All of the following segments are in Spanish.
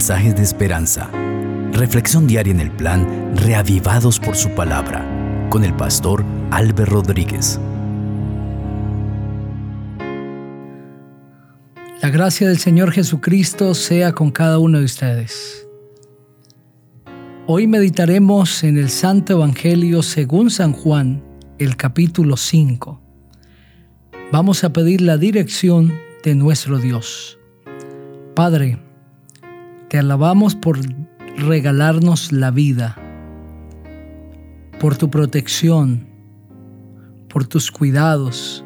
mensajes de esperanza. Reflexión diaria en el plan Reavivados por su palabra con el pastor Álvaro Rodríguez. La gracia del Señor Jesucristo sea con cada uno de ustedes. Hoy meditaremos en el Santo Evangelio según San Juan, el capítulo 5. Vamos a pedir la dirección de nuestro Dios. Padre, te alabamos por regalarnos la vida, por tu protección, por tus cuidados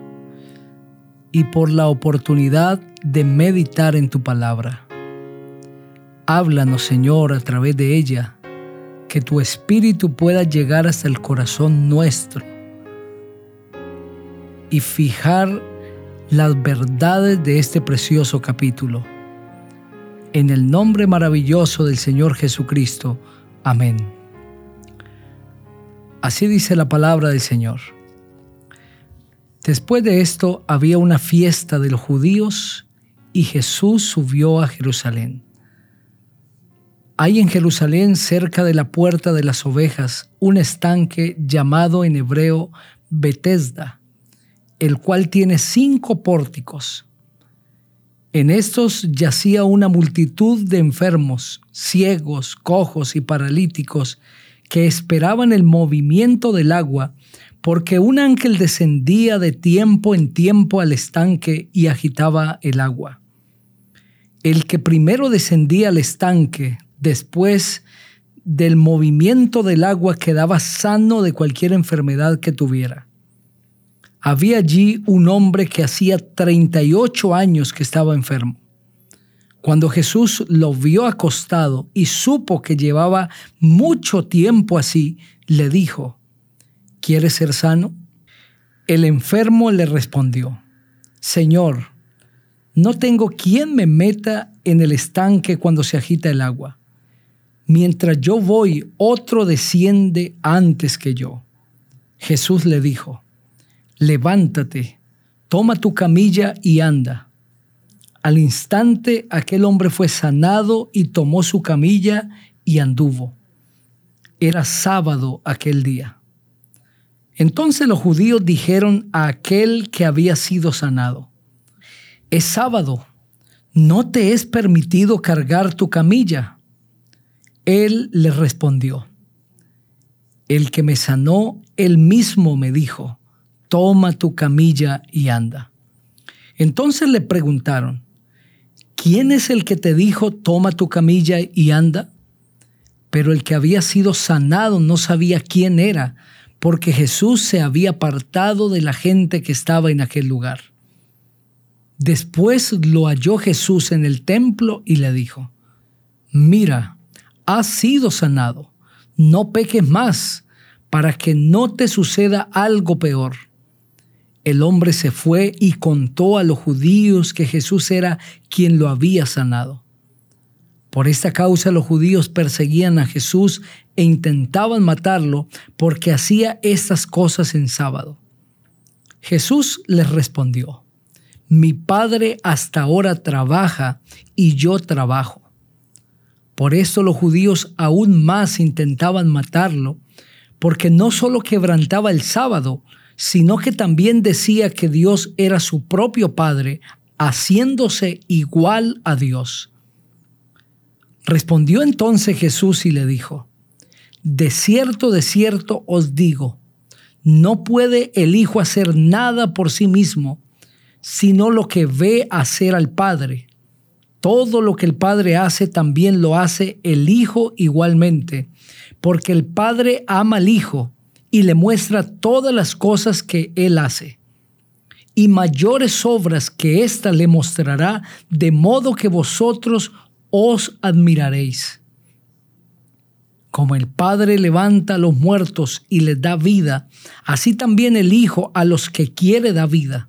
y por la oportunidad de meditar en tu palabra. Háblanos, Señor, a través de ella, que tu espíritu pueda llegar hasta el corazón nuestro y fijar las verdades de este precioso capítulo. En el nombre maravilloso del Señor Jesucristo. Amén. Así dice la palabra del Señor. Después de esto había una fiesta de los judíos y Jesús subió a Jerusalén. Hay en Jerusalén, cerca de la puerta de las ovejas, un estanque llamado en hebreo Betesda, el cual tiene cinco pórticos. En estos yacía una multitud de enfermos, ciegos, cojos y paralíticos que esperaban el movimiento del agua, porque un ángel descendía de tiempo en tiempo al estanque y agitaba el agua. El que primero descendía al estanque, después del movimiento del agua, quedaba sano de cualquier enfermedad que tuviera. Había allí un hombre que hacía 38 años que estaba enfermo. Cuando Jesús lo vio acostado y supo que llevaba mucho tiempo así, le dijo, ¿quieres ser sano? El enfermo le respondió, Señor, no tengo quien me meta en el estanque cuando se agita el agua. Mientras yo voy, otro desciende antes que yo. Jesús le dijo, levántate, toma tu camilla y anda. Al instante aquel hombre fue sanado y tomó su camilla y anduvo. Era sábado aquel día. Entonces los judíos dijeron a aquel que había sido sanado, es sábado, no te es permitido cargar tu camilla. Él le respondió, el que me sanó, él mismo me dijo, toma tu camilla y anda. Entonces le preguntaron, ¿quién es el que te dijo, toma tu camilla y anda? Pero el que había sido sanado no sabía quién era, porque Jesús se había apartado de la gente que estaba en aquel lugar. Después lo halló Jesús en el templo y le dijo, mira, has sido sanado, no peques más, para que no te suceda algo peor el hombre se fue y contó a los judíos que Jesús era quien lo había sanado. Por esta causa los judíos perseguían a Jesús e intentaban matarlo porque hacía estas cosas en sábado. Jesús les respondió, mi Padre hasta ahora trabaja y yo trabajo. Por esto los judíos aún más intentaban matarlo, porque no solo quebrantaba el sábado, sino que también decía que Dios era su propio Padre, haciéndose igual a Dios. Respondió entonces Jesús y le dijo, De cierto, de cierto os digo, no puede el Hijo hacer nada por sí mismo, sino lo que ve hacer al Padre. Todo lo que el Padre hace también lo hace el Hijo igualmente, porque el Padre ama al Hijo y le muestra todas las cosas que él hace. Y mayores obras que ésta le mostrará, de modo que vosotros os admiraréis. Como el Padre levanta a los muertos y les da vida, así también el Hijo a los que quiere da vida.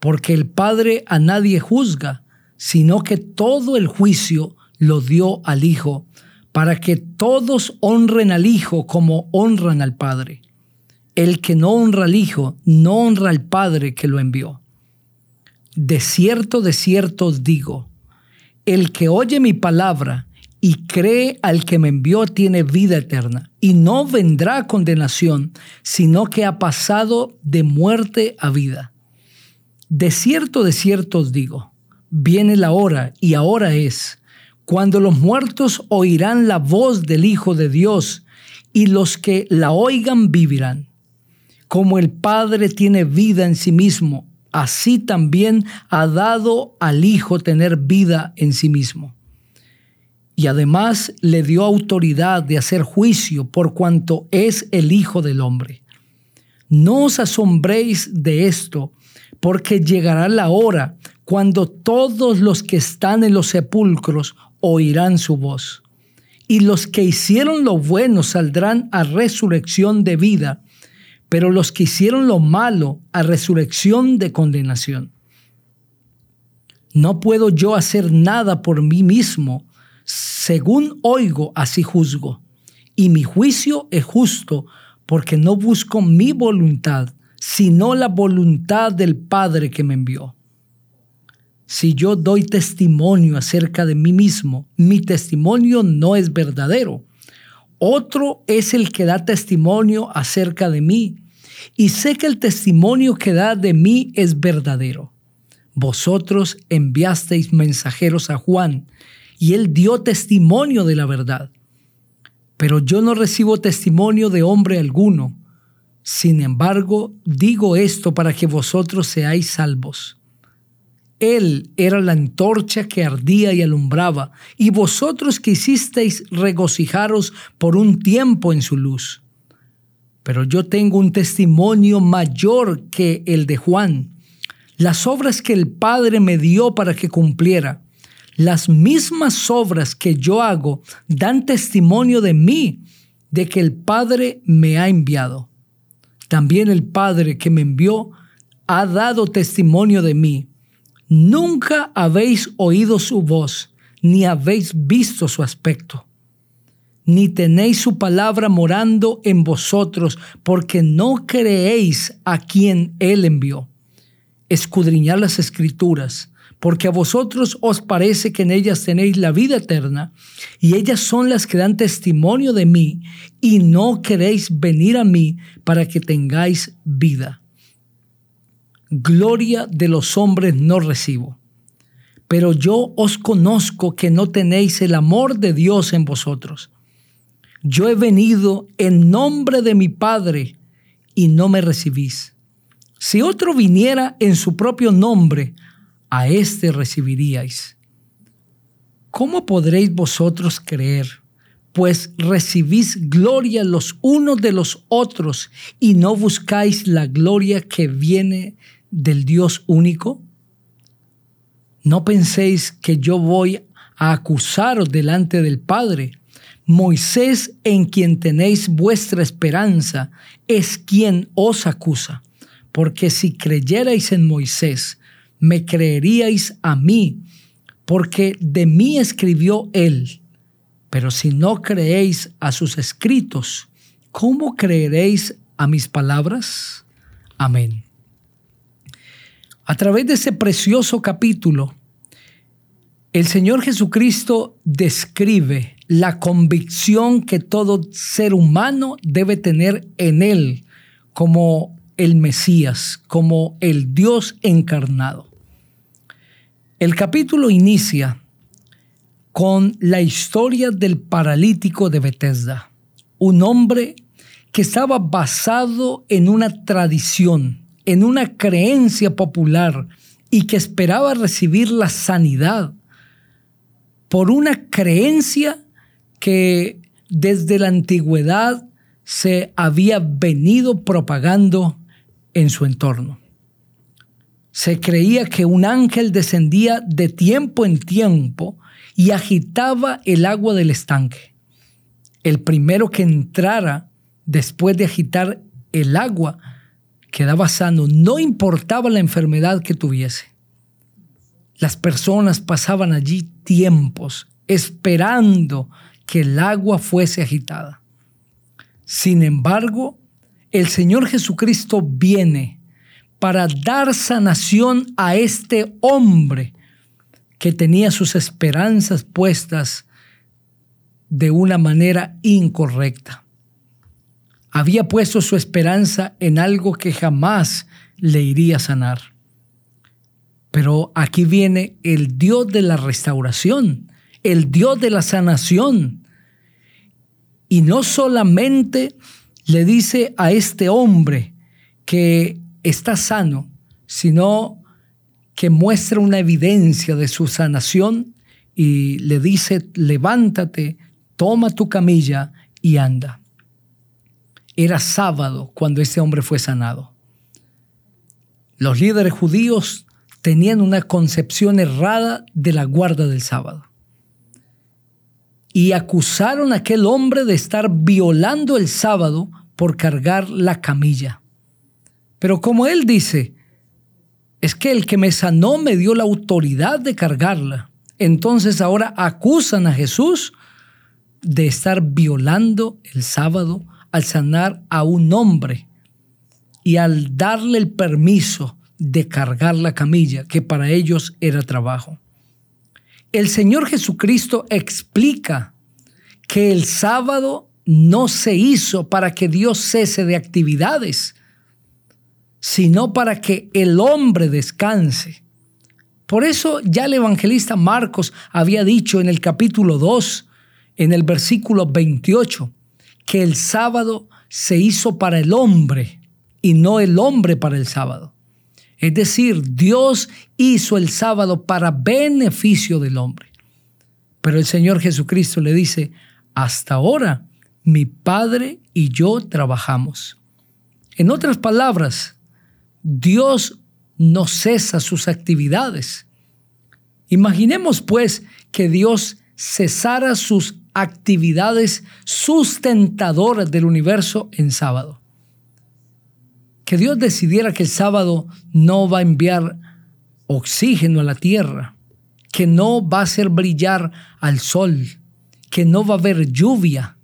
Porque el Padre a nadie juzga, sino que todo el juicio lo dio al Hijo, para que todos honren al Hijo como honran al Padre. El que no honra al Hijo, no honra al Padre que lo envió. De cierto, de cierto os digo, el que oye mi palabra y cree al que me envió tiene vida eterna y no vendrá condenación, sino que ha pasado de muerte a vida. De cierto, de cierto os digo, viene la hora y ahora es, cuando los muertos oirán la voz del Hijo de Dios y los que la oigan vivirán. Como el Padre tiene vida en sí mismo, así también ha dado al Hijo tener vida en sí mismo. Y además le dio autoridad de hacer juicio por cuanto es el Hijo del Hombre. No os asombréis de esto, porque llegará la hora cuando todos los que están en los sepulcros oirán su voz. Y los que hicieron lo bueno saldrán a resurrección de vida, pero los que hicieron lo malo a resurrección de condenación. No puedo yo hacer nada por mí mismo, según oigo, así juzgo. Y mi juicio es justo, porque no busco mi voluntad, sino la voluntad del Padre que me envió. Si yo doy testimonio acerca de mí mismo, mi testimonio no es verdadero. Otro es el que da testimonio acerca de mí. Y sé que el testimonio que da de mí es verdadero. Vosotros enviasteis mensajeros a Juan, y él dio testimonio de la verdad. Pero yo no recibo testimonio de hombre alguno. Sin embargo, digo esto para que vosotros seáis salvos. Él era la antorcha que ardía y alumbraba, y vosotros quisisteis regocijaros por un tiempo en su luz. Pero yo tengo un testimonio mayor que el de Juan, las obras que el Padre me dio para que cumpliera. Las mismas obras que yo hago dan testimonio de mí, de que el Padre me ha enviado. También el Padre que me envió ha dado testimonio de mí. Nunca habéis oído su voz, ni habéis visto su aspecto, ni tenéis su palabra morando en vosotros, porque no creéis a quien Él envió. Escudriñad las escrituras, porque a vosotros os parece que en ellas tenéis la vida eterna, y ellas son las que dan testimonio de mí, y no queréis venir a mí para que tengáis vida gloria de los hombres no recibo. Pero yo os conozco que no tenéis el amor de Dios en vosotros. Yo he venido en nombre de mi Padre y no me recibís. Si otro viniera en su propio nombre, a éste recibiríais. ¿Cómo podréis vosotros creer? Pues recibís gloria los unos de los otros y no buscáis la gloria que viene del Dios único? No penséis que yo voy a acusaros delante del Padre. Moisés, en quien tenéis vuestra esperanza, es quien os acusa. Porque si creyerais en Moisés, me creeríais a mí, porque de mí escribió él. Pero si no creéis a sus escritos, ¿cómo creeréis a mis palabras? Amén. A través de ese precioso capítulo, el Señor Jesucristo describe la convicción que todo ser humano debe tener en Él como el Mesías, como el Dios encarnado. El capítulo inicia con la historia del paralítico de Bethesda, un hombre que estaba basado en una tradición, en una creencia popular y que esperaba recibir la sanidad por una creencia que desde la antigüedad se había venido propagando en su entorno. Se creía que un ángel descendía de tiempo en tiempo y agitaba el agua del estanque. El primero que entrara después de agitar el agua quedaba sano, no importaba la enfermedad que tuviese. Las personas pasaban allí tiempos esperando que el agua fuese agitada. Sin embargo, el Señor Jesucristo viene para dar sanación a este hombre que tenía sus esperanzas puestas de una manera incorrecta. Había puesto su esperanza en algo que jamás le iría a sanar. Pero aquí viene el Dios de la restauración, el Dios de la sanación. Y no solamente le dice a este hombre que está sano, sino que muestra una evidencia de su sanación y le dice, levántate, toma tu camilla y anda. Era sábado cuando este hombre fue sanado. Los líderes judíos tenían una concepción errada de la guarda del sábado. Y acusaron a aquel hombre de estar violando el sábado por cargar la camilla. Pero como él dice, es que el que me sanó me dio la autoridad de cargarla. Entonces ahora acusan a Jesús de estar violando el sábado al sanar a un hombre y al darle el permiso de cargar la camilla, que para ellos era trabajo. El Señor Jesucristo explica que el sábado no se hizo para que Dios cese de actividades, sino para que el hombre descanse. Por eso ya el evangelista Marcos había dicho en el capítulo 2, en el versículo 28, que el sábado se hizo para el hombre y no el hombre para el sábado. Es decir, Dios hizo el sábado para beneficio del hombre. Pero el Señor Jesucristo le dice, hasta ahora mi Padre y yo trabajamos. En otras palabras, Dios no cesa sus actividades. Imaginemos pues que Dios cesara sus actividades sustentadoras del universo en sábado. Que Dios decidiera que el sábado no va a enviar oxígeno a la tierra, que no va a hacer brillar al sol, que no va a haber lluvia,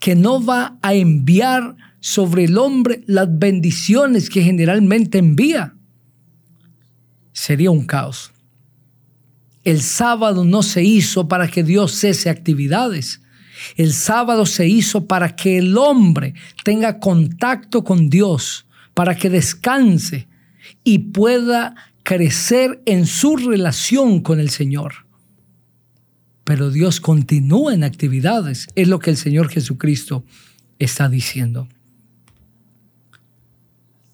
que no va a enviar sobre el hombre las bendiciones que generalmente envía, sería un caos. El sábado no se hizo para que Dios cese actividades. El sábado se hizo para que el hombre tenga contacto con Dios, para que descanse y pueda crecer en su relación con el Señor. Pero Dios continúa en actividades, es lo que el Señor Jesucristo está diciendo.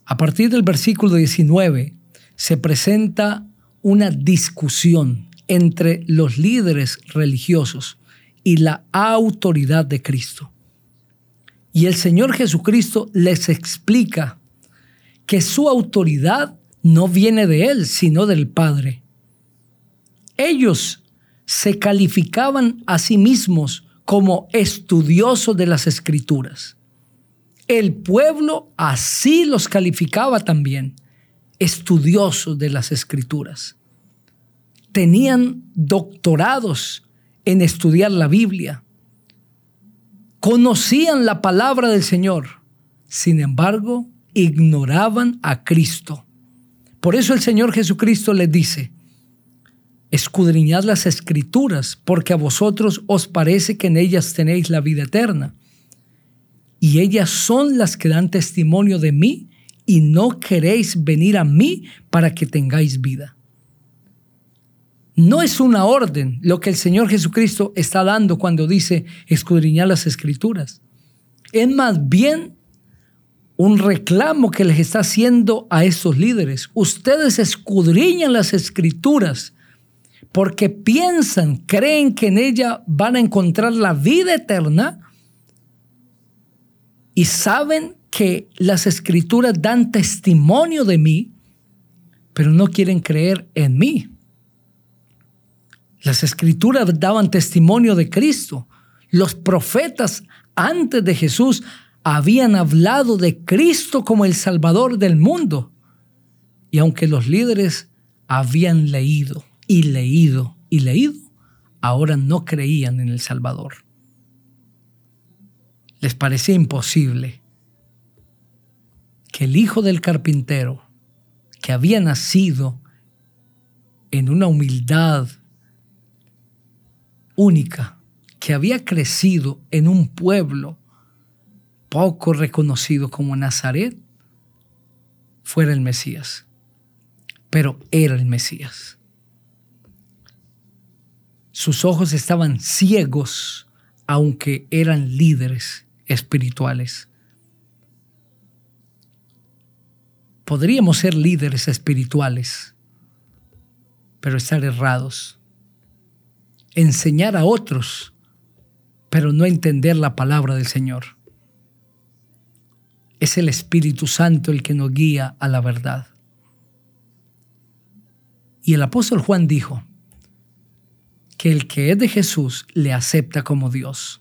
A partir del versículo 19 se presenta una discusión entre los líderes religiosos y la autoridad de Cristo. Y el Señor Jesucristo les explica que su autoridad no viene de Él, sino del Padre. Ellos se calificaban a sí mismos como estudiosos de las escrituras. El pueblo así los calificaba también, estudiosos de las escrituras. Tenían doctorados en estudiar la Biblia. Conocían la palabra del Señor. Sin embargo, ignoraban a Cristo. Por eso el Señor Jesucristo les dice, escudriñad las escrituras, porque a vosotros os parece que en ellas tenéis la vida eterna y ellas son las que dan testimonio de mí y no queréis venir a mí para que tengáis vida. No es una orden lo que el Señor Jesucristo está dando cuando dice escudriñar las escrituras. Es más bien un reclamo que les está haciendo a estos líderes. Ustedes escudriñan las escrituras porque piensan, creen que en ella van a encontrar la vida eterna y saben que las escrituras dan testimonio de mí, pero no quieren creer en mí. Las escrituras daban testimonio de Cristo. Los profetas antes de Jesús habían hablado de Cristo como el Salvador del mundo. Y aunque los líderes habían leído y leído y leído, ahora no creían en el Salvador les parecía imposible que el hijo del carpintero, que había nacido en una humildad única, que había crecido en un pueblo poco reconocido como Nazaret, fuera el Mesías. Pero era el Mesías. Sus ojos estaban ciegos, aunque eran líderes espirituales. Podríamos ser líderes espirituales, pero estar errados. Enseñar a otros, pero no entender la palabra del Señor. Es el Espíritu Santo el que nos guía a la verdad. Y el apóstol Juan dijo que el que es de Jesús le acepta como Dios.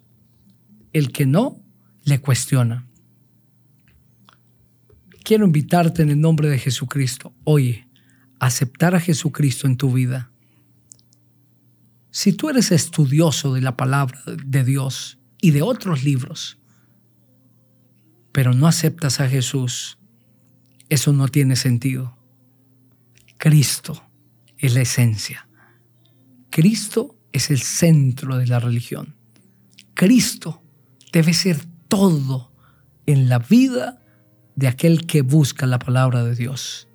El que no, le cuestiona. Quiero invitarte en el nombre de Jesucristo, oye, aceptar a Jesucristo en tu vida. Si tú eres estudioso de la palabra de Dios y de otros libros, pero no aceptas a Jesús, eso no tiene sentido. Cristo es la esencia. Cristo es el centro de la religión. Cristo debe ser todo en la vida de aquel que busca la palabra de Dios.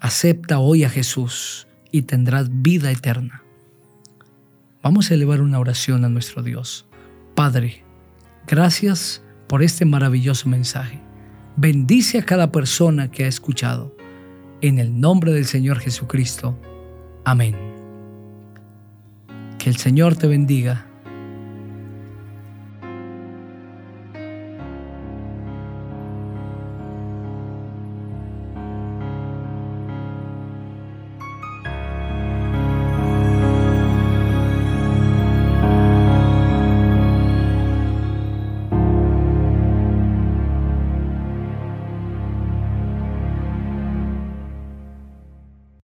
Acepta hoy a Jesús y tendrás vida eterna. Vamos a elevar una oración a nuestro Dios. Padre, gracias por este maravilloso mensaje. Bendice a cada persona que ha escuchado. En el nombre del Señor Jesucristo. Amén. Que el Señor te bendiga